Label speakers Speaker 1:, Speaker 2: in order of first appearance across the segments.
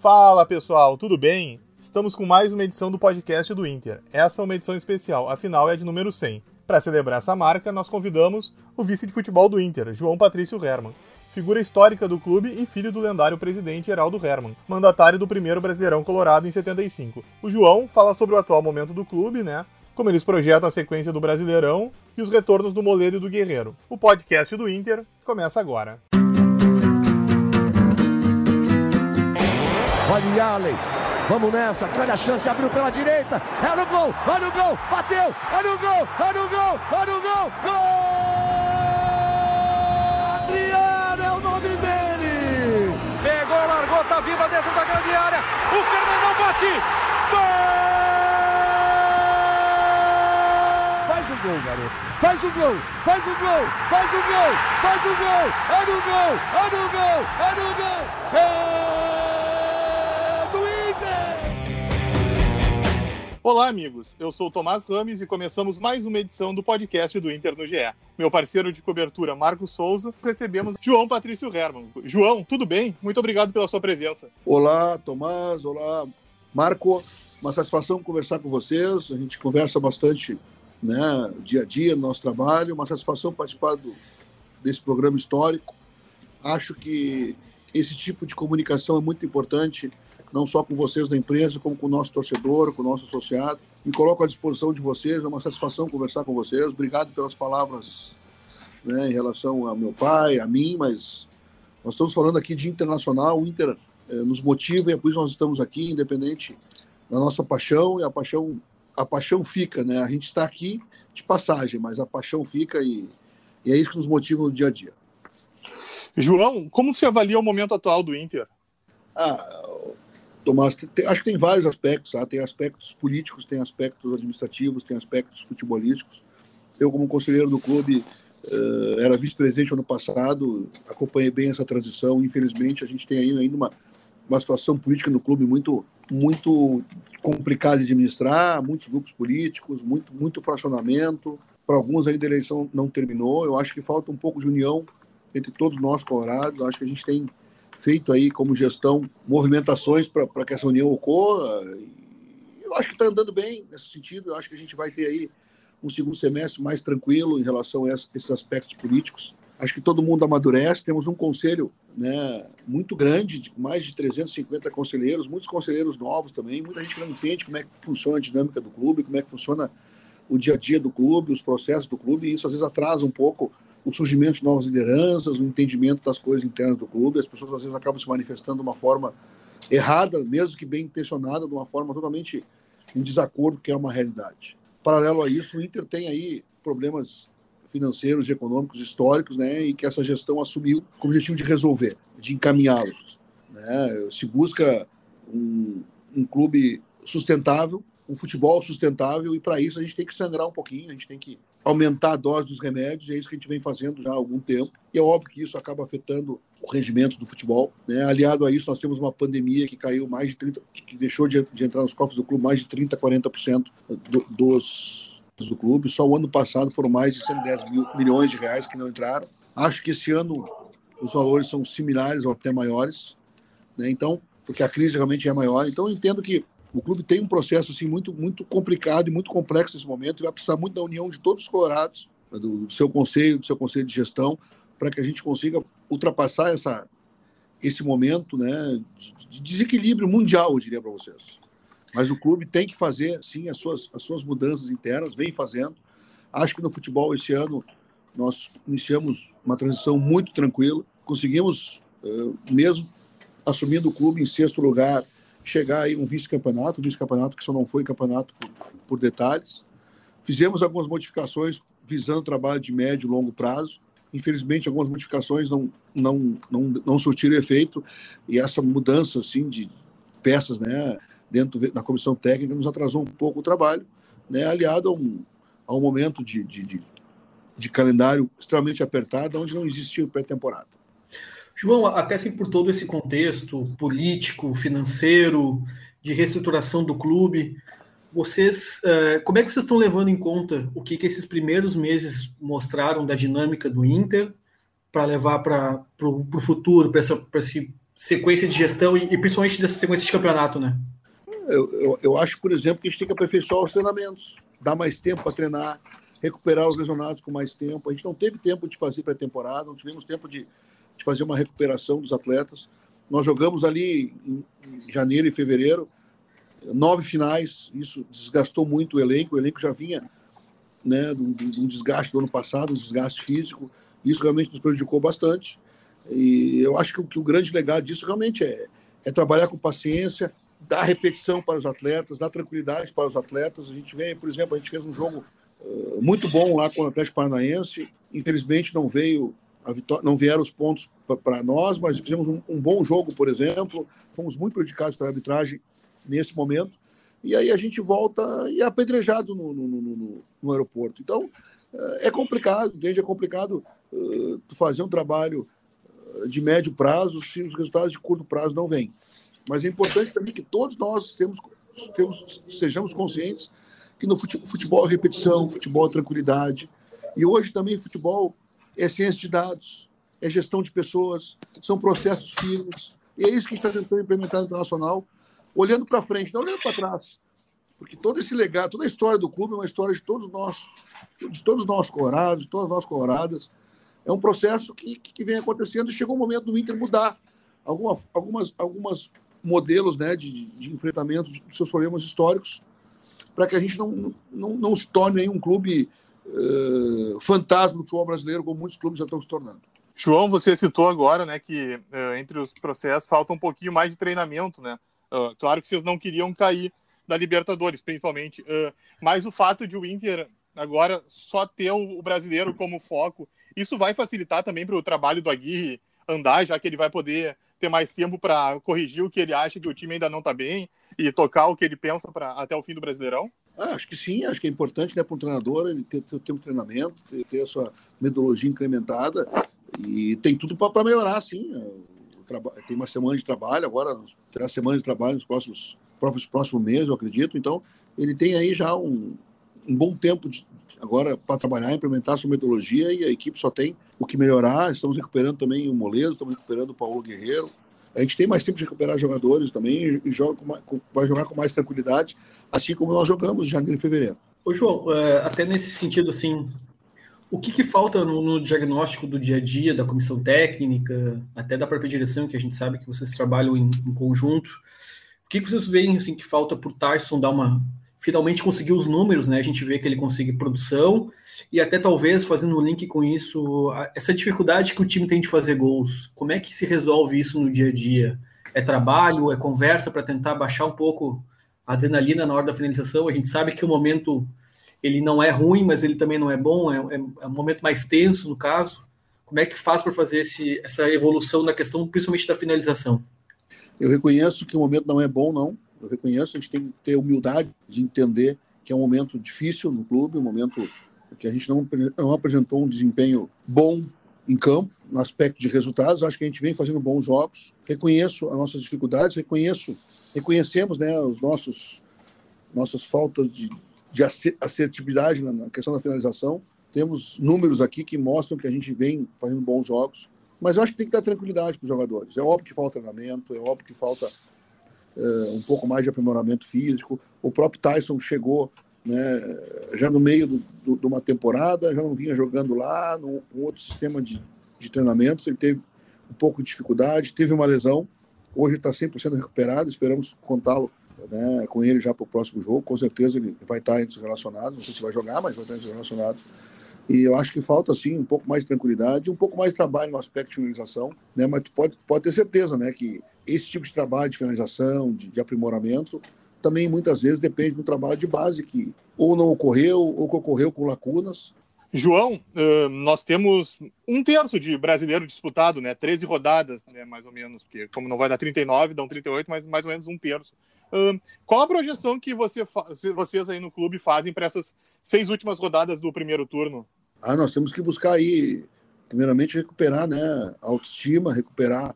Speaker 1: Fala pessoal, tudo bem? Estamos com mais uma edição do podcast do Inter. Essa é uma edição especial, afinal é a de número 100. Para celebrar essa marca, nós convidamos o vice de futebol do Inter, João Patrício Herman, figura histórica do clube e filho do lendário presidente Heraldo Herman, mandatário do primeiro Brasileirão Colorado em 75. O João fala sobre o atual momento do clube, né? Como eles projetam a sequência do Brasileirão e os retornos do Moledo e do Guerreiro. O podcast do Inter começa agora.
Speaker 2: Olha Allen. Vamos nessa, grande a chance, abriu pela direita, é no gol, vai no gol, bateu, é no gol, é no gol, é no gol, gol! Adriano é o nome dele!
Speaker 3: Pegou, largou, tá viva dentro da grande área, o Fernandão bate, gol!
Speaker 2: Faz o gol, garoto, faz o gol, faz o gol, faz o gol, faz o gol, é no gol, é no gol, é no gol, é...
Speaker 1: Olá, amigos. Eu sou o Tomás Rames e começamos mais uma edição do podcast do Inter no GE. Meu parceiro de cobertura, Marcos Souza, recebemos João Patrício Herman. João, tudo bem? Muito obrigado pela sua presença.
Speaker 4: Olá, Tomás. Olá, Marco. Uma satisfação conversar com vocês. A gente conversa bastante, né, dia a dia no nosso trabalho. Uma satisfação participar do, desse programa histórico. Acho que esse tipo de comunicação é muito importante não só com vocês da empresa, como com o nosso torcedor, com o nosso associado. Me coloco à disposição de vocês, é uma satisfação conversar com vocês. Obrigado pelas palavras né, em relação ao meu pai, a mim, mas nós estamos falando aqui de internacional, o Inter eh, nos motiva e é por isso nós estamos aqui, independente da nossa paixão, e a paixão, a paixão fica, né? A gente está aqui de passagem, mas a paixão fica e, e é isso que nos motiva no dia a dia.
Speaker 1: João, como se avalia o momento atual do Inter?
Speaker 4: Ah, Tomás, tem, acho que tem vários aspectos, tá? tem aspectos políticos, tem aspectos administrativos, tem aspectos futebolísticos. Eu, como conselheiro do clube, uh, era vice-presidente ano passado, acompanhei bem essa transição. Infelizmente, a gente tem ainda uma, uma situação política no clube muito, muito complicada de administrar, muitos grupos políticos, muito, muito fracionamento. Para alguns, ainda a eleição não terminou. Eu acho que falta um pouco de união entre todos nós colorados. Eu acho que a gente tem feito aí como gestão movimentações para que essa união ocorra. Eu acho que está andando bem nesse sentido. Eu acho que a gente vai ter aí um segundo semestre mais tranquilo em relação a esses aspectos políticos. Acho que todo mundo amadurece. Temos um conselho né, muito grande, de mais de 350 conselheiros, muitos conselheiros novos também. Muita gente não entende como é que funciona a dinâmica do clube, como é que funciona o dia a dia do clube, os processos do clube. E isso às vezes atrasa um pouco o surgimento de novas lideranças, o entendimento das coisas internas do clube. As pessoas às vezes acabam se manifestando de uma forma errada, mesmo que bem intencionada, de uma forma totalmente em desacordo que é uma realidade. Paralelo a isso, o Inter tem aí problemas financeiros e econômicos históricos, né, e que essa gestão assumiu com o objetivo de resolver, de encaminhá-los. Né? Se busca um, um clube sustentável, um futebol sustentável, e para isso a gente tem que sangrar um pouquinho, a gente tem que aumentar a dose dos remédios, é isso que a gente vem fazendo já há algum tempo. E é óbvio que isso acaba afetando o rendimento do futebol. Né? Aliado a isso, nós temos uma pandemia que caiu mais de 30%, que deixou de, de entrar nos cofres do clube mais de 30%, 40% do, dos do clube. Só o ano passado foram mais de 110 mil, milhões de reais que não entraram. Acho que esse ano os valores são similares ou até maiores. Né? Então, porque a crise realmente é maior. Então, eu entendo que o clube tem um processo assim muito muito complicado e muito complexo nesse momento e vai precisar muito da união de todos os colorados, do seu conselho, do seu conselho de gestão, para que a gente consiga ultrapassar essa esse momento, né, de desequilíbrio mundial, eu diria para vocês. Mas o clube tem que fazer sim as suas as suas mudanças internas, vem fazendo. Acho que no futebol esse ano nós iniciamos uma transição muito tranquila, conseguimos mesmo assumindo o clube em sexto lugar chegar aí um vice-campeonato, um vice-campeonato que só não foi campeonato por, por, detalhes. Fizemos algumas modificações visando trabalho de médio e longo prazo. Infelizmente, algumas modificações não, não, não, não surtiram efeito e essa mudança assim, de peças né, dentro da comissão técnica nos atrasou um pouco o trabalho, né, aliado a um, a um momento de, de, de, de calendário extremamente apertado, onde não existia pré-temporada.
Speaker 5: João, até assim por todo esse contexto político, financeiro, de reestruturação do clube, vocês, uh, como é que vocês estão levando em conta o que, que esses primeiros meses mostraram da dinâmica do Inter para levar para o futuro, para esse sequência de gestão e, e, principalmente dessa sequência de campeonato, né?
Speaker 4: Eu, eu, eu, acho, por exemplo, que a gente tem que aperfeiçoar os treinamentos, dar mais tempo para treinar, recuperar os lesionados com mais tempo. A gente não teve tempo de fazer pré-temporada, não tivemos tempo de, de fazer uma recuperação dos atletas. Nós jogamos ali em, janeiro e fevereiro nove finais, isso desgastou muito o elenco. O elenco já vinha né, de um desgaste do ano passado, um desgaste físico. Isso realmente nos prejudicou bastante. E eu acho que, que o grande legado disso realmente é, é trabalhar com paciência, dar repetição para os atletas, dar tranquilidade para os atletas. A gente vem, por exemplo, a gente fez um jogo uh, muito bom lá com o Atlético Paranaense. Infelizmente não veio vitória, não vieram os pontos para nós, mas fizemos um, um, bom jogo, por exemplo. Fomos muito prejudicados pela arbitragem nesse momento. E aí a gente volta e é apedrejado no, no, no, no aeroporto. Então, eh, é complicado, desde é complicado uh, fazer um trabalho de médio prazo se os resultados de curto prazo não vêm. Mas é importante também que todos nós temos, temos, sejamos conscientes que no futebol é repetição, futebol é tranquilidade. E hoje também futebol é ciência de dados, é gestão de pessoas, são processos firmes. E é isso que a gente está tentando implementar no Internacional olhando para frente, não olhando para trás. Porque todo esse legado, toda a história do clube é uma história de todos nós, de todos nós colorados, de todas nós coloradas. É um processo que, que vem acontecendo e chegou o momento do Inter mudar alguma, algumas, algumas modelos né, de, de enfrentamento dos seus problemas históricos para que a gente não, não, não se torne um clube uh, fantasma do futebol brasileiro, como muitos clubes já estão se tornando.
Speaker 1: João, você citou agora né, que uh, entre os processos falta um pouquinho mais de treinamento, né? Uh, claro que vocês não queriam cair da Libertadores, principalmente. Uh, mas o fato de o Inter agora só ter o brasileiro como foco, isso vai facilitar também para o trabalho do Aguirre andar, já que ele vai poder ter mais tempo para corrigir o que ele acha que o time ainda não está bem e tocar o que ele pensa para até o fim do Brasileirão?
Speaker 4: Ah, acho que sim, acho que é importante né, para um treinador ele ter, ter, ter um treinamento, ter, ter, a sua metodologia incrementada e tem tudo para melhorar, sim tem uma semana de trabalho, agora terá semanas de trabalho nos próximos, próprios próximos meses, eu acredito. Então, ele tem aí já um, um bom tempo de, agora para trabalhar, implementar sua metodologia e a equipe só tem o que melhorar. Estamos recuperando também o Moledo, estamos recuperando o Paulo Guerreiro. A gente tem mais tempo de recuperar jogadores também e joga com, vai jogar com mais tranquilidade, assim como nós jogamos em janeiro e fevereiro.
Speaker 5: Ô João, é, até nesse sentido, assim, o que, que falta no, no, diagnóstico do dia a dia da comissão técnica, até da própria direção, que a gente sabe que vocês trabalham em, em conjunto? O que, que vocês veem assim, que falta para o Tyson dar uma. Finalmente conseguir os números, né? A gente vê que ele consegue produção e até talvez fazendo um link com isso, essa dificuldade que o time tem de fazer gols. Como é que se resolve isso no dia a dia? É trabalho, é conversa para tentar baixar um pouco a adrenalina na hora da finalização? A gente sabe que o momento ele não é ruim, mas ele também não é bom, é, é, é um momento mais tenso no caso. Como é que faz para fazer esse, essa evolução na questão, principalmente da finalização?
Speaker 4: Eu reconheço que o momento não é bom, não. Eu reconheço, a gente tem que ter humildade de entender que é um momento difícil no clube, um momento que a gente não, não apresentou um desempenho bom em campo, no aspecto de resultados. Acho que a gente vem fazendo bons jogos. Reconheço as nossas dificuldades, reconheço, reconhecemos né, os nossos nossas faltas de, de assertividade na questão da finalização. Temos números aqui que mostram que a gente vem fazendo bons jogos, mas eu acho que tem que dar tranquilidade para os jogadores. É óbvio que falta treinamento, é óbvio que falta é, um pouco mais de aprimoramento físico. O próprio Tyson chegou né, já no meio de do, do, uma temporada, já não vinha jogando lá, num outro sistema de, de treinamentos. Ele teve um pouco de dificuldade, teve uma lesão. Hoje está 100% recuperado, esperamos contá-lo né, com ele já para o próximo jogo. Com certeza ele vai estar entre os relacionados. Não sei se vai jogar, mas vai estar entre os relacionados. E eu acho que falta, assim, um pouco mais de tranquilidade, um pouco mais de trabalho no aspecto de finalização, né? Mas tu pode, pode ter certeza, né, que esse tipo de trabalho de finalização, de, de aprimoramento, também muitas vezes depende do trabalho de base que ou não ocorreu, ou que ocorreu com lacunas,
Speaker 1: João, nós temos um terço de brasileiro disputado, né? 13 rodadas, né? mais ou menos, porque como não vai dar 39, dão 38, mas mais ou menos um terço. Qual a projeção que você vocês aí no clube fazem para essas seis últimas rodadas do primeiro turno?
Speaker 4: Ah, nós temos que buscar aí, primeiramente, recuperar né, a autoestima, recuperar,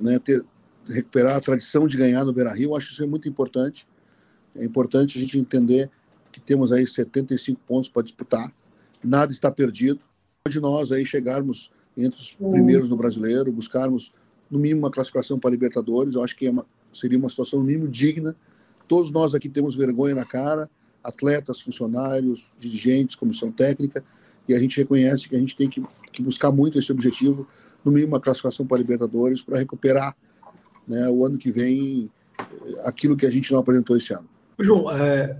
Speaker 4: né, ter, recuperar a tradição de ganhar no Beira Rio. Acho isso é muito importante. É importante a gente entender que temos aí 75 pontos para disputar nada está perdido. De nós aí chegarmos entre os primeiros no brasileiro, buscarmos no mínimo uma classificação para Libertadores. Eu acho que é uma, seria uma situação no mínimo digna. Todos nós aqui temos vergonha na cara, atletas, funcionários, dirigentes, comissão técnica, e a gente reconhece que a gente tem que, que buscar muito esse objetivo, no mínimo uma classificação para a Libertadores, para recuperar né, o ano que vem eh, aquilo que a gente não apresentou esse ano.
Speaker 5: João, é,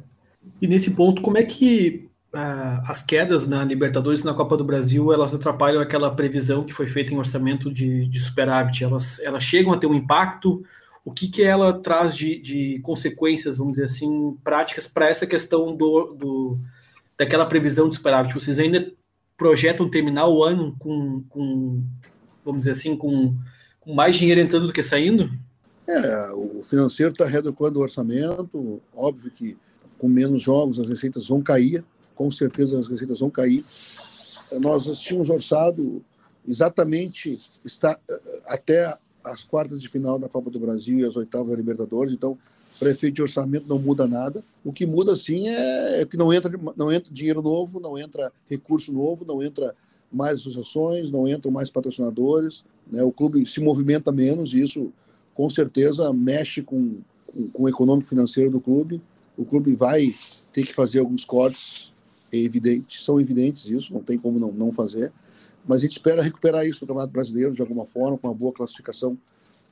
Speaker 5: e nesse ponto, como é que uh, as quedas na Libertadores e na Copa do Brasil elas atrapalham aquela previsão que foi feita em orçamento de, de superávit? Elas, elas chegam a ter um impacto? O que, que ela traz de, de consequências, vamos dizer assim, práticas para essa questão do, do, daquela previsão de superávit? Vocês ainda projetam terminar o ano com, com vamos dizer assim, com, com mais dinheiro entrando do que saindo?
Speaker 4: É, o financeiro está readequando o orçamento, óbvio que com menos jogos as receitas vão cair, com certeza as receitas vão cair. Nós tínhamos orçado exatamente está, até as quartas de final da Copa do Brasil e as oitavas da Libertadores, então para efeito de orçamento não muda nada. O que muda sim é, é que não entra, não entra dinheiro novo, não entra recurso novo, não entra mais associações, não entram mais patrocinadores, né? o clube se movimenta menos e isso com certeza mexe com, com, com o econômico financeiro do clube. O clube vai ter que fazer alguns cortes é evidente, são evidentes isso, não tem como não, não fazer, mas a gente espera recuperar isso no Campeonato Brasileiro de alguma forma, com uma boa classificação,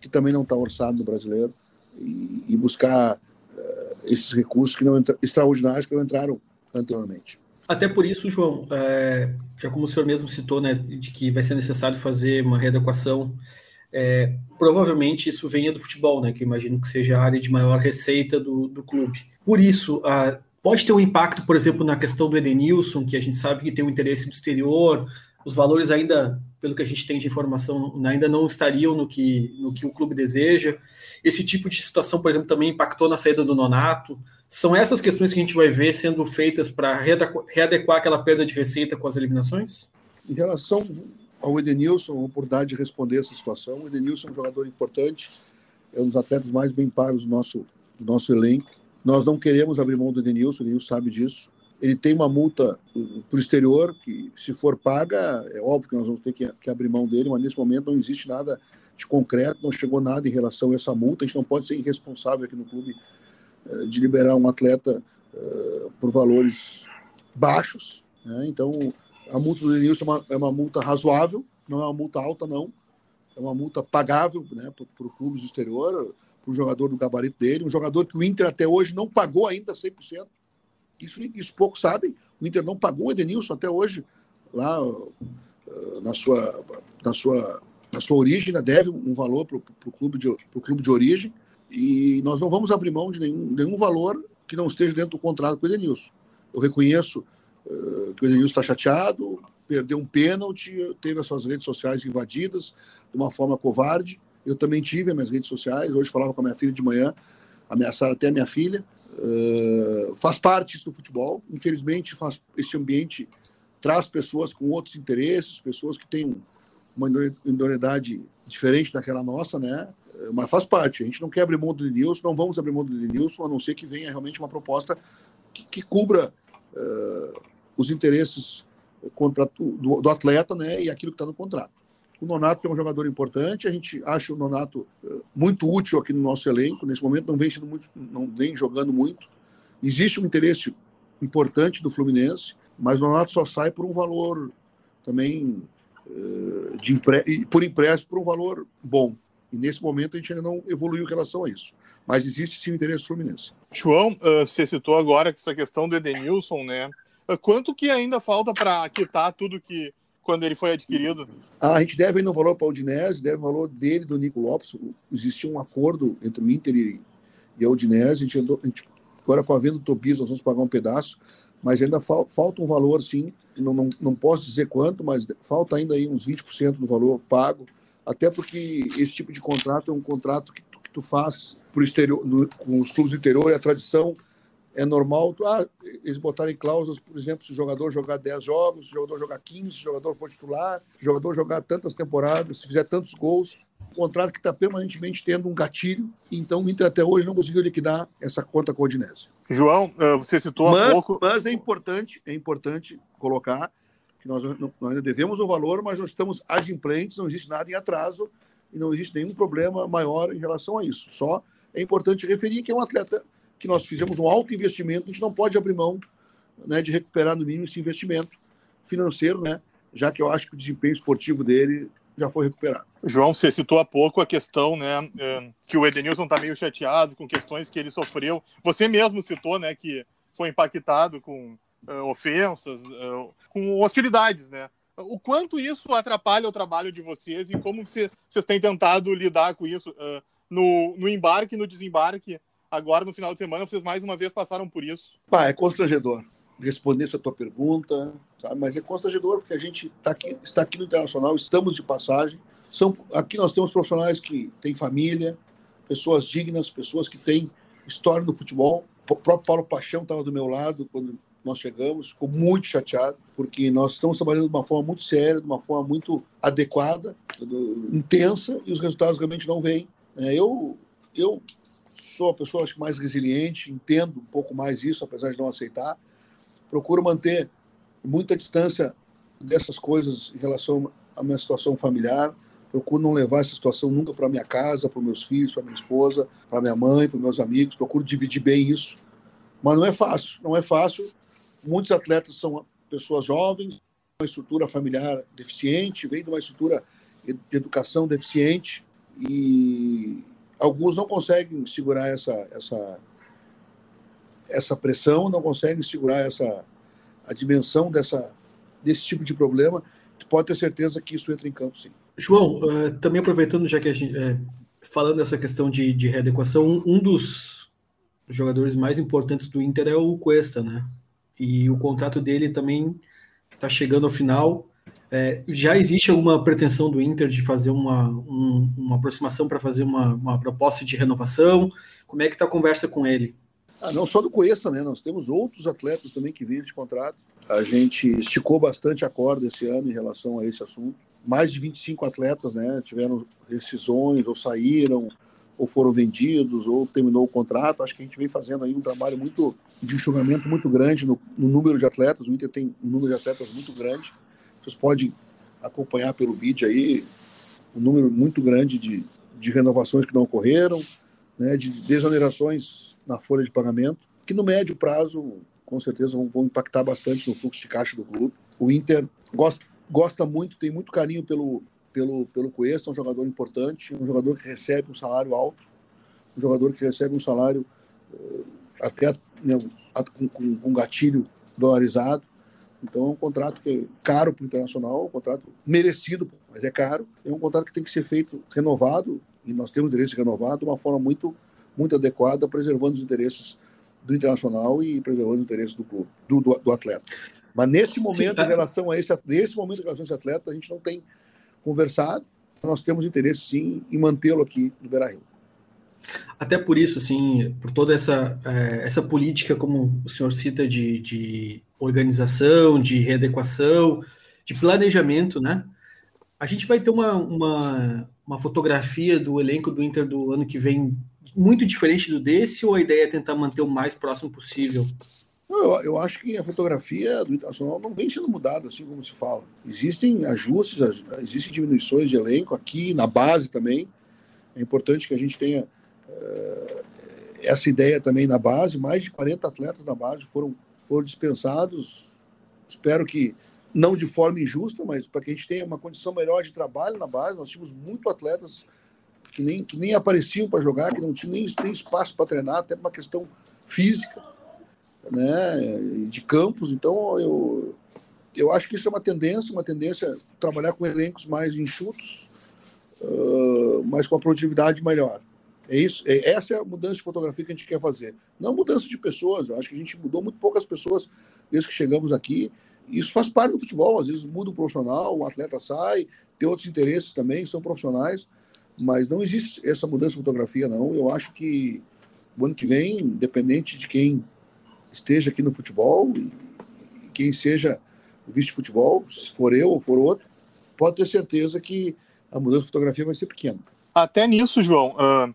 Speaker 4: que também não está orçado no brasileiro, e, e buscar uh, esses recursos que não extraordinários que não entraram anteriormente.
Speaker 5: Até por isso, João, é, já como o senhor mesmo citou, né, de que vai ser necessário fazer uma readequação, é, provavelmente isso venha do futebol, né, que imagino que seja a área de maior receita do, do clube. Por isso, a, Pode ter um impacto, por exemplo, na questão do Edenilson, que a gente sabe que tem um interesse do exterior, os valores ainda, pelo que a gente tem de informação, ainda não estariam no que, no que o clube deseja. Esse tipo de situação, por exemplo, também impactou na saída do Nonato. São essas questões que a gente vai ver sendo feitas para readequar aquela perda de receita com as eliminações?
Speaker 4: Em relação ao Edenilson, a oportunidade de responder essa situação. O Edenilson é um jogador importante, é um dos atletas mais bem pagos do nosso, do nosso elenco nós não queremos abrir mão do Denilson, o Denilson sabe disso. Ele tem uma multa para o exterior, que se for paga, é óbvio que nós vamos ter que, que abrir mão dele, mas nesse momento não existe nada de concreto, não chegou nada em relação a essa multa. A gente não pode ser irresponsável aqui no clube eh, de liberar um atleta uh, por valores baixos. Né? Então, a multa do Denilson é uma, é uma, multa razoável, não é uma multa alta, não. É uma multa pagável né, para o clube do exterior um jogador do gabarito dele, um jogador que o Inter até hoje não pagou ainda 100%. Isso, isso poucos sabem. O Inter não pagou o Edenilson até hoje, lá uh, na, sua, na, sua, na sua origem, né? deve um valor para o clube, de, clube de origem. E nós não vamos abrir mão de nenhum, nenhum valor que não esteja dentro do contrato com o Edenilson. Eu reconheço uh, que o Edenilson está chateado, perdeu um pênalti, teve as suas redes sociais invadidas de uma forma covarde eu também tive as minhas redes sociais. Hoje falava com a minha filha de manhã, ameaçaram até a minha filha. Uh, faz parte do futebol. Infelizmente, faz, esse ambiente traz pessoas com outros interesses, pessoas que têm uma idoneidade diferente daquela nossa, né? Eh, mas faz parte. A gente não quer abrir mão do Denilson, não vamos abrir mão do Denilson, a não ser que venha realmente uma proposta que, que cubra uh, os interesses do, do, atleta né, e aquilo que está no contrato. O Nonato é um jogador importante, a gente acha o Nonato eh, muito útil aqui no nosso elenco. Nesse momento não vem sendo muito, não vem jogando muito. Existe um interesse importante do Fluminense, mas o Nonato só sai por um valor também eh, de por empréstimo por um valor bom. E nesse momento a gente ainda não evoluiu em relação a isso. Mas existe sim o interesse do Fluminense.
Speaker 1: João, você citou agora essa questão do Edenilson, né? Quanto que ainda falta para quitar tudo que quando ele foi adquirido?
Speaker 4: Ah, a gente deve ainda um valor para o Udinese, deve o valor dele, do Nico Lopes. Existia um acordo entre o Inter e, e a Udinese. A gente, andou, a gente, agora, com a venda do Tobias, nós vamos pagar um pedaço, mas ainda fal, falta um valor, sim. Não, não, não posso dizer quanto, mas falta ainda aí uns 20% do valor pago, até porque esse tipo de contrato é um contrato que tu, que tu faz pro exterior, no, com os clubes do interior, e a tradição é normal ah, eles botarem cláusulas, por exemplo, se o jogador jogar 10 jogos, se o jogador jogar 15, se o jogador for titular, se o jogador jogar tantas temporadas, se fizer tantos gols. Um contrato que está permanentemente tendo um gatilho, então o Inter até hoje não conseguiu liquidar essa conta com o Odinese.
Speaker 1: João, eh, você citou
Speaker 4: mas,
Speaker 1: há pouco.
Speaker 4: Mas é importante, é importante colocar que nós, nós ainda devemos o valor, mas nós estamos adimplentes, não existe nada em atraso e não existe nenhum problema maior em relação a isso. Só é importante referir que é um atleta que nós fizemos um alto investimento, a gente não pode abrir mão né, de recuperar no mínimo esse investimento financeiro, né, já que eu acho que o desempenho esportivo dele já foi recuperado.
Speaker 1: João, você citou há pouco a questão, né, é, que o Edenilson está meio chateado com questões que ele sofreu. Você mesmo citou, né, que foi impactado com uh, ofensas, uh, com hostilidades, né? O quanto isso atrapalha o trabalho de vocês e como vocês têm tentado lidar com isso uh, no, no embarque e no desembarque? Agora, no final de semana, vocês mais uma vez passaram por isso.
Speaker 4: Pá, é constrangedor responder essa tua pergunta, sabe? mas é constrangedor porque a gente tá aqui, está aqui no Internacional, estamos de passagem. São, aqui nós temos profissionais que têm família, pessoas dignas, pessoas que têm história no futebol. O próprio Paulo Paixão estava do meu lado quando nós chegamos, ficou muito chateado, porque nós estamos trabalhando de uma forma muito séria, de uma forma muito adequada, intensa, e os resultados realmente não vêm. É, eu, eu sou a pessoa acho, mais resiliente, entendo um pouco mais isso, apesar de não aceitar procuro manter muita distância dessas coisas em relação à minha situação familiar. Procuro não levar essa situação nunca para minha casa, para meus filhos, para minha esposa, para minha mãe, para meus amigos. Procuro dividir bem isso. Mas não é fácil, não é fácil. Muitos atletas são pessoas jovens, uma estrutura familiar deficiente, vem de uma estrutura de educação deficiente e alguns não conseguem segurar essa essa essa pressão, não conseguem segurar essa a dimensão dessa desse tipo de problema, tu pode ter certeza que isso entra em campo, sim.
Speaker 5: João, uh, também aproveitando já que a gente é, falando dessa questão de, de readequação, um, um, dos jogadores mais importantes do Inter é o Cuesta, né? E o contrato dele também está chegando ao final. É, já existe alguma pretensão do Inter de fazer uma, um, uma aproximação para fazer uma, uma proposta de renovação? Como é que está a conversa com ele?
Speaker 4: Ah, não só do Coessa, né? Nós temos outros atletas também que vêm de contrato. A gente esticou bastante a corda esse ano em relação a esse assunto. Mais de 25 atletas, né? Tiveram rescisões, ou saíram, ou foram vendidos, ou terminou o contrato. Acho que a gente vem fazendo aí um trabalho muito de enxugamento muito grande no, no número de atletas. O Inter tem um número de atletas muito grande. Vocês podem acompanhar pelo vídeo aí um número muito grande de, de renovações que não ocorreram, né? De desonerações na folha de pagamento, que no médio prazo, com certeza, vão, vão impactar bastante no fluxo de caixa do clube. O Inter gosta, gosta muito, tem muito carinho pelo, pelo, pelo Cuesta, é um jogador importante, um jogador que recebe um salário alto, um jogador que recebe um salário uh, até né, com, com, com gatilho dolarizado. Então é um contrato que é caro para o Internacional, um contrato merecido, mas é caro. É um contrato que tem que ser feito renovado, e nós temos direito de renovar de uma forma muito muito adequada, preservando os interesses do Internacional e preservando os interesses do clube, do, do, do atleta. Mas nesse momento, Sim, tá. em relação a esse, nesse momento, em relação a esse atleta, a gente não tem conversado. Nós temos interesse, sim, em mantê-lo aqui no Beira-Rio.
Speaker 5: Até por isso, assim, por toda essa, é, essa política, como o senhor cita, de, de organização, de readequação, de planejamento, né? A gente vai ter uma, uma, uma fotografia do elenco do Inter do ano que vem muito diferente do desse ou a ideia é tentar manter o mais próximo possível?
Speaker 4: Eu, eu acho que a fotografia do Internacional não vem sendo mudada assim como se fala. Existem ajustes, existem diminuições de elenco aqui na base também. É importante que a gente tenha uh, essa ideia também na base. Mais de 40 atletas na base foram, foram dispensados. Espero que não de forma injusta, mas para que a gente tenha uma condição melhor de trabalho na base. Nós tínhamos muito atletas que nem, que nem apareciam para jogar, que não tinham nem, nem espaço para treinar, até uma questão física, né, de campos. Então, eu, eu acho que isso é uma tendência, uma tendência trabalhar com elencos mais enxutos, uh, mas com a produtividade melhor. É isso, é, essa é a mudança de fotografia que a gente quer fazer. Não mudança de pessoas, eu acho que a gente mudou muito poucas pessoas desde que chegamos aqui. Isso faz parte do futebol, às vezes muda um profissional, um atleta sai, tem outros interesses também, são profissionais. Mas não existe essa mudança de fotografia, não. Eu acho que o ano que vem, independente de quem esteja aqui no futebol, quem seja o vice-futebol, se for eu ou for outro, pode ter certeza que a mudança de fotografia vai ser pequena.
Speaker 1: Até nisso, João, uh,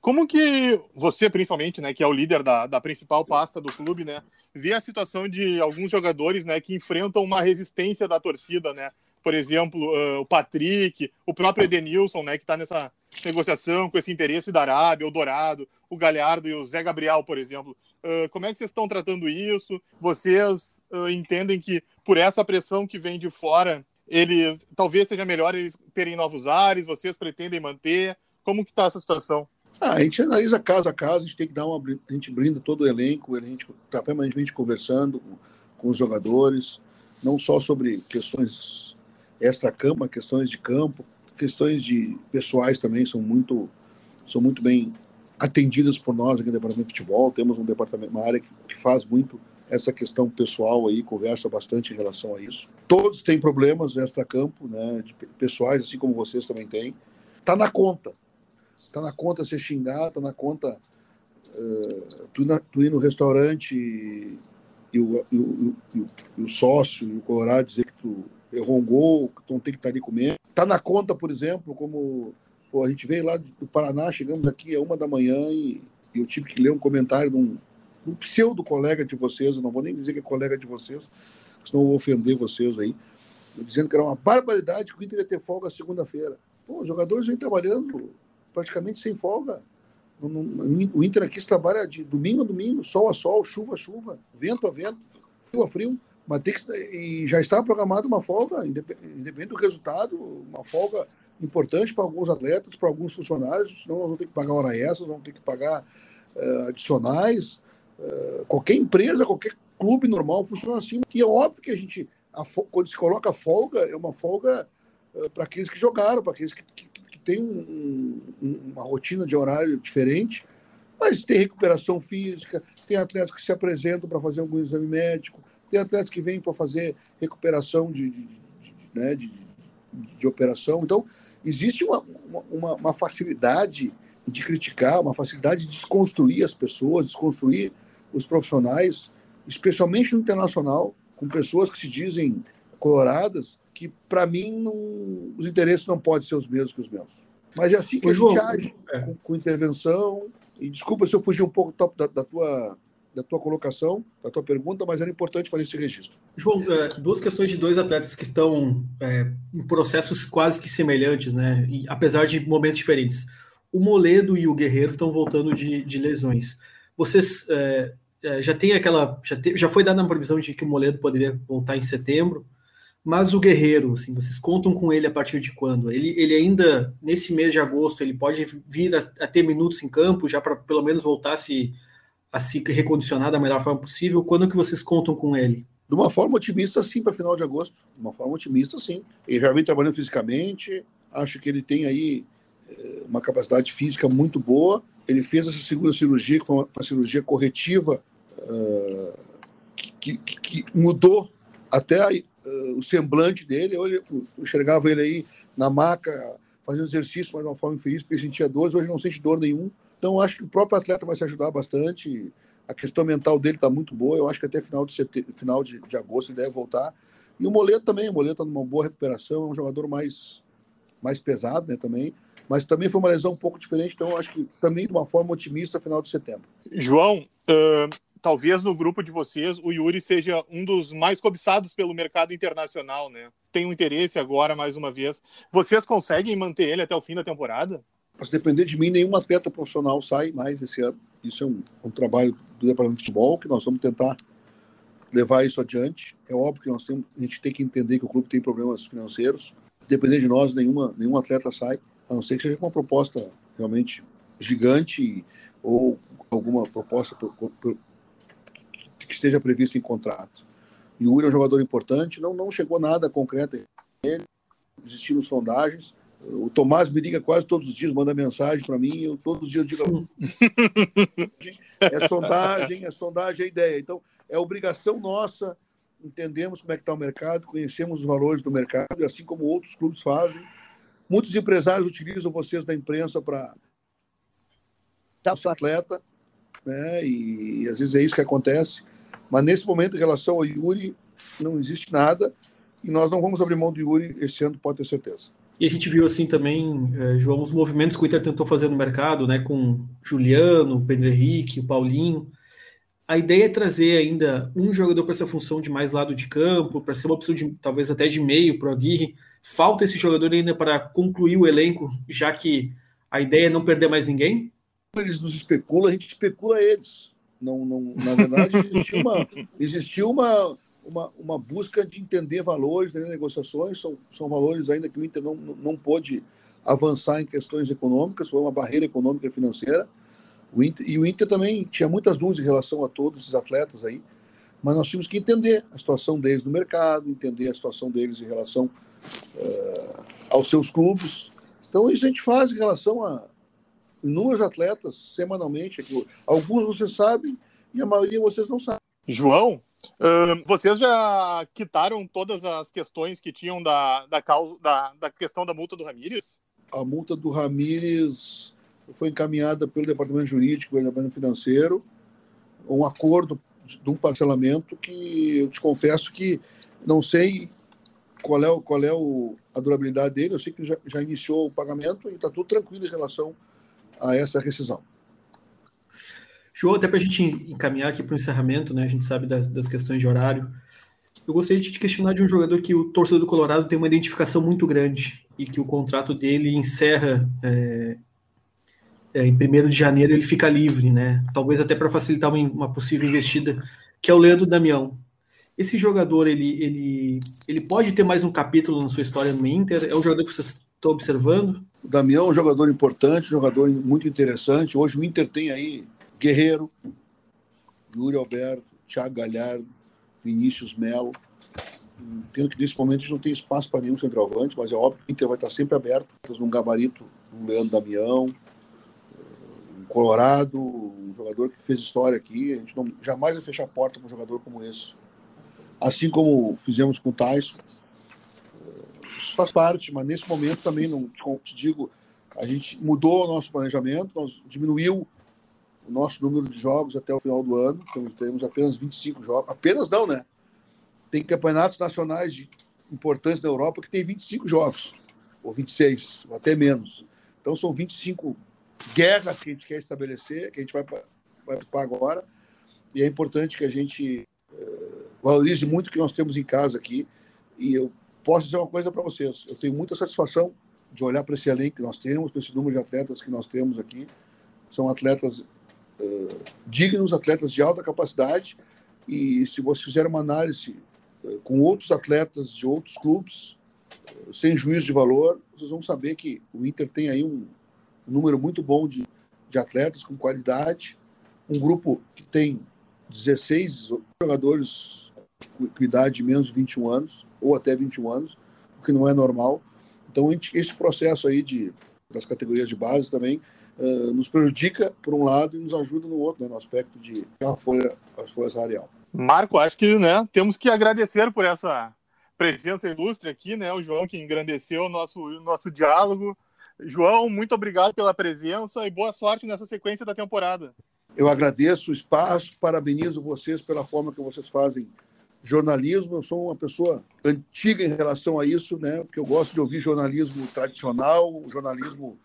Speaker 1: como que você, principalmente, né, que é o líder da, da principal pasta do clube, né, vê a situação de alguns jogadores né, que enfrentam uma resistência da torcida, né? por exemplo, uh, o Patrick, o próprio Edenilson, né, que está nessa negociação com esse interesse da Arábia, o Dourado, o Galhardo e o Zé Gabriel, por exemplo. Uh, como é que vocês estão tratando isso? Vocês uh, entendem que por essa pressão que vem de fora, eles talvez seja melhor eles terem novos ares? Vocês pretendem manter? Como que está essa situação?
Speaker 4: Ah, a gente analisa caso a caso, a gente tem que dar uma. A gente brinda todo o elenco, a gente está permanentemente conversando com, com os jogadores, não só sobre questões extra-campo, questões de campo, questões de pessoais também são muito, são muito bem atendidas por nós aqui no departamento de futebol. Temos um departamento, uma área que, que faz muito essa questão pessoal aí, conversa bastante em relação a isso. Todos têm problemas extra-campo, né, pessoais, assim como vocês também têm. Tá na conta. Tá na conta você xingar, tá na conta uh, tu, na, tu ir no restaurante e, e, o, e, o, e, o, sócio e o colorado dizer que tu errou um gol, que tu não tem que estar tá ali comendo. Tá na conta, por exemplo, como pô, a gente veio lá do Paraná, chegamos aqui a uma da manhã e, eu tive que ler um comentário de um, um pseudo colega de vocês, eu não vou nem dizer que é colega de vocês, senão eu vou ofender vocês aí, dizendo que era uma barbaridade que o Inter ia ter folga segunda-feira. Pô, os jogadores vêm trabalhando praticamente sem folga. O Inter aqui trabalha de domingo a domingo, sol a sol, chuva a chuva, vento a vento, frio a frio. Mas tem que, e já está programada uma folga, independente do resultado, uma folga importante para alguns atletas, para alguns funcionários, senão nós vamos ter que pagar hora extras, vamos ter que pagar uh, adicionais. Uh, qualquer empresa, qualquer clube normal funciona assim. E é óbvio que a gente, a, quando se coloca folga, é uma folga uh, para aqueles que jogaram, para aqueles que, que, um, um, uma rotina de horário diferente, mas tem recuperação física, tem atletas que se apresentam para fazer algum exame médico, tem atletas que vêm para fazer recuperação de, de, de, né, de, de, operação. Então, existe uma, uma, uma, facilidade de criticar, uma facilidade de desconstruir as pessoas, desconstruir os profissionais, especialmente no internacional, com pessoas que se dizem coloradas, que para mim não, os interesses não podem ser os mesmos que os meus. Mas é assim que a gente age, é. com, com, intervenção. E desculpa se eu fugir um pouco da, da tua da tua colocação, da tua pergunta, mas era importante fazer esse registro.
Speaker 5: João, é, duas questões de dois atletas que estão é, em processos quase que semelhantes, né? E, apesar de momentos diferentes. O Moledo e o Guerreiro estão voltando de, de lesões. Vocês é, é, já tem aquela. Já, te, já foi dada a previsão de que o Moledo poderia voltar em setembro, mas o Guerreiro, assim, vocês contam com ele a partir de quando? Ele, ele ainda, nesse mês de agosto, ele pode vir a, a ter minutos em campo, já para pelo menos voltar a se a se recondicionar da melhor forma possível? Quando que vocês contam com ele?
Speaker 4: De uma forma otimista, sim, para final de agosto. De uma forma otimista, sim. Ele já vem trabalhando fisicamente, acho que ele tem aí eh, uma capacidade física muito boa. Ele fez essa segunda cirurgia, que foi uma, uma cirurgia corretiva, uh, que, que, que, mudou até uh, o semblante dele. Eu, enxergava ele aí na maca, fazendo exercício, mas de uma forma infeliz, porque sentia dores. Hoje não sente dor nenhum. Então, acho que o próprio atleta vai se ajudar bastante. A questão mental dele está muito boa. Eu acho que até final de, setembro, final de, de agosto ele deve voltar. E o Moleto também. O Moleto está numa boa recuperação. É um jogador mais, mais pesado né, também. Mas também foi uma lesão um pouco diferente. Então, acho que também de uma forma otimista, final de setembro.
Speaker 1: João, uh, talvez no grupo de vocês o Yuri seja um dos mais cobiçados pelo mercado internacional, né? Tem um interesse agora, mais uma vez. Vocês conseguem manter ele até o fim da temporada?
Speaker 4: se depender de mim, nenhum atleta profissional sai mais esse ano. Isso é um, um, trabalho do departamento de futebol que nós vamos tentar levar isso adiante. É óbvio que nós temos, a gente tem que entender que o clube tem problemas financeiros. Se depender de nós, nenhuma, nenhum atleta sai, a não ser que seja uma proposta realmente gigante ou alguma proposta por, por, esteja prevista em contrato. E o Yuri é um jogador importante, não, não chegou nada concreto ele, existiram sondagens, o Tomás me liga quase todos os dias, manda mensagem para mim, eu todos os dias digo. é sondagem, é sondagem, é ideia. Então, é obrigação nossa, entendemos como é que está o mercado, conhecemos os valores do mercado, e assim como outros clubes fazem. Muitos empresários utilizam vocês da imprensa para tá, atleta, né? E, e às vezes é isso que acontece. Mas nesse momento, em relação ao Yuri, não existe nada, e nós não vamos abrir mão do Yuri esse ano, pode ter certeza.
Speaker 5: E a gente viu assim também, é, João, os movimentos que o Inter tentou fazer no mercado, né, com Juliano, Pedro Henrique, o Paulinho. a ideia é trazer ainda um jogador para essa função de mais lado de campo, para ser uma opção de talvez até de meio para o Aguirre. Falta esse jogador ainda para concluir o elenco, já que a ideia é não perder mais ninguém?
Speaker 4: Eles nos especulam, a gente especula eles. Não, não, na verdade, existiu uma, existiu uma, uma, uma busca de entender valores, entender negociações. São, são valores ainda que o Inter não, não pôde avançar em questões econômicas, foi uma barreira econômica e financeira. O Inter, e o Inter também tinha muitas dúvidas em relação a todos esses atletas aí, mas nós tínhamos que entender a situação deles no mercado, entender a situação deles em relação uh, aos seus clubes. Então, isso a gente faz em relação a inúmeros atletas semanalmente. Alguns vocês sabem e a maioria vocês não sabem.
Speaker 1: João, vocês já quitaram todas as questões que tinham da, da, causa, da, da questão da multa do Ramírez?
Speaker 4: A multa do Ramírez foi encaminhada pelo Departamento Jurídico, pelo Departamento Financeiro, um acordo de um parcelamento que eu te confesso que não sei qual é, qual é o, a durabilidade dele, eu sei que já, já iniciou o pagamento e está tudo tranquilo em relação a essa rescisão.
Speaker 5: João, até para a gente encaminhar aqui para o encerramento, né? A gente sabe das, das, questões de horário. Eu gostaria de te questionar de um jogador que o torcedor do Colorado tem uma identificação muito grande e que o contrato dele encerra é, é, em 1 de janeiro ele fica livre, né? Talvez até para facilitar uma, uma, possível investida, que é o Leandro Damião. Esse jogador, ele, ele, ele pode ter mais um capítulo na sua história no Inter? É um jogador que vocês estão observando?
Speaker 4: O Damião é um jogador importante, um jogador muito interessante. Hoje o Inter tem aí Guerreiro, Yuri Alberto, Thiago Galhardo, Vinícius Melo. Entendo que nesse momento a gente não tem espaço para nenhum centroavante, mas é óbvio que o Inter vai estar sempre aberto, num gabarito, um Leandro Damião, Colorado, um jogador que fez história aqui. A gente não, jamais vai fechar a porta para um jogador como esse. Assim como fizemos com o Tyson. Faz parte, mas nesse momento também, não te digo, a gente mudou o nosso planejamento, nós diminuiu o nosso número de jogos até o final do ano. Então, temos apenas 25 jogos. Apenas não, né? Tem campeonatos nacionais de, importantes da Europa que tem 25 jogos, ou 26, ou até menos. Então, são 25 guerras que a gente quer estabelecer, que a gente vai, vai participar agora. E é importante que a gente uh, valorize muito o que nós temos em casa aqui. E eu posso dizer uma coisa para vocês: eu tenho muita satisfação de olhar para esse elenco que nós temos, para esse número de atletas que nós temos aqui. São atletas uh, dignos, atletas de alta capacidade. E se você fizer uma análise uh, com outros atletas de outros clubes, sem juízo de valor, vocês vão saber que o Inter tem aí um, um número muito bom de, de atletas com qualidade, um grupo que tem 16 jogadores com idade de menos de 21 anos, ou até 21 anos, o que não é normal. Então, esse processo aí de, das categorias de base também uh, nos prejudica por um lado e nos ajuda no outro, né, no aspecto de a folha, a folha salarial.
Speaker 1: Marco, acho que né, temos que agradecer por essa presença ilustre aqui, né? O João que engrandeceu o nosso, nosso diálogo, João, muito obrigado pela presença e boa sorte nessa sequência da temporada.
Speaker 4: Eu agradeço o espaço, parabenizo vocês pela forma que vocês fazem jornalismo. Eu sou uma pessoa antiga em relação a isso, né? Porque eu gosto de ouvir jornalismo tradicional, jornalismo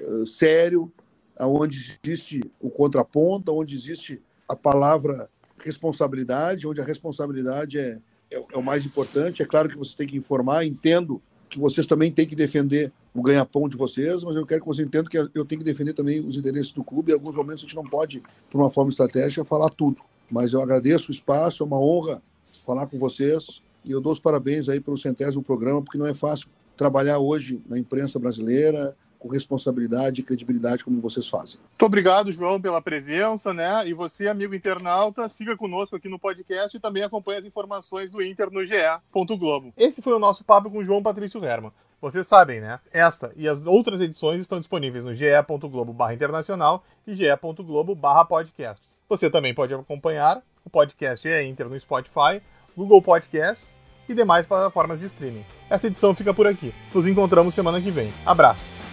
Speaker 4: uh, sério, onde existe o contraponto, onde existe a palavra responsabilidade, onde a responsabilidade é, é, é o mais importante. É claro que você tem que informar, entendo que vocês também têm que defender o ganha-pão de vocês, mas eu quero que você entenda que eu tenho que defender também os interesses do clube. Em alguns momentos a gente não pode, por uma forma estratégica, falar tudo. Mas eu agradeço o espaço, é uma honra falar com vocês e eu dou os parabéns aí pelo centésimo programa, porque não é fácil trabalhar hoje na imprensa brasileira, com responsabilidade e credibilidade como vocês fazem.
Speaker 1: Muito obrigado, João, pela presença, né? E você, amigo internauta, siga conosco aqui no podcast e também acompanhe as informações do Inter no GE. Globo. Esse foi o nosso papo com João Patrício Herman. Vocês sabem, né? Essa e as outras edições estão disponíveis no ge.globo internacional e ge.globo podcasts. Você também pode acompanhar o podcast é Inter no Spotify, Google Podcasts e demais plataformas de streaming. Essa edição fica por aqui. Nos encontramos semana que vem. Abraço!